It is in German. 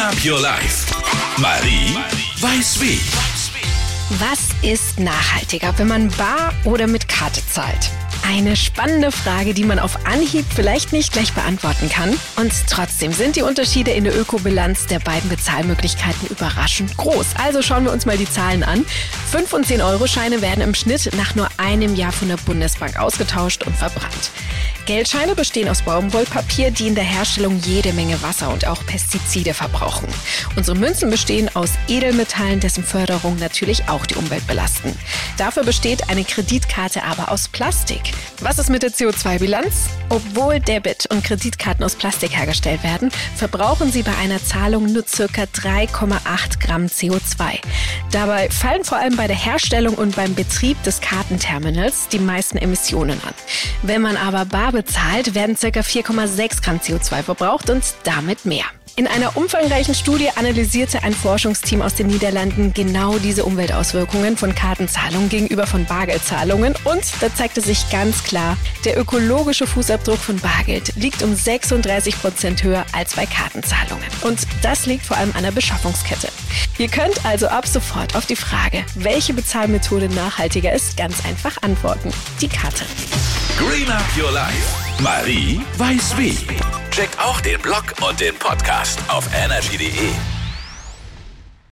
Up Your Life. Marie weiß wie. Was ist nachhaltiger, wenn man bar oder mit Karte zahlt? Eine spannende Frage, die man auf Anhieb vielleicht nicht gleich beantworten kann. Und trotzdem sind die Unterschiede in der Ökobilanz der beiden Bezahlmöglichkeiten überraschend groß. Also schauen wir uns mal die Zahlen an. 5 und 10 Euro Scheine werden im Schnitt nach nur einem Jahr von der Bundesbank ausgetauscht und verbrannt. Geldscheine bestehen aus Baumwollpapier, die in der Herstellung jede Menge Wasser und auch Pestizide verbrauchen. Unsere Münzen bestehen aus Edelmetallen, dessen Förderung natürlich auch die Umwelt belasten. Dafür besteht eine Kreditkarte aber aus Plastik. Was ist mit der CO2-Bilanz? Obwohl Debit- und Kreditkarten aus Plastik hergestellt werden, verbrauchen sie bei einer Zahlung nur ca. 3,8 Gramm CO2. Dabei fallen vor allem bei der Herstellung und beim Betrieb des Kartenterminals die meisten Emissionen an. Wenn man aber bar bezahlt, werden ca. 4,6 Gramm CO2 verbraucht und damit mehr. In einer umfangreichen Studie analysierte ein Forschungsteam aus den Niederlanden genau diese Umweltauswirkungen von Kartenzahlungen gegenüber von Bargeldzahlungen und da zeigte sich ganz klar, der ökologische Fußabdruck von Bargeld liegt um 36 Prozent höher als bei Kartenzahlungen. Und das liegt vor allem an der Beschaffungskette. Ihr könnt also ab sofort auf die Frage, welche Bezahlmethode nachhaltiger ist, ganz einfach antworten. Die Karte. Green Up Your Life. Marie weiß wie. Check auch den Blog und den Podcast auf energy.de.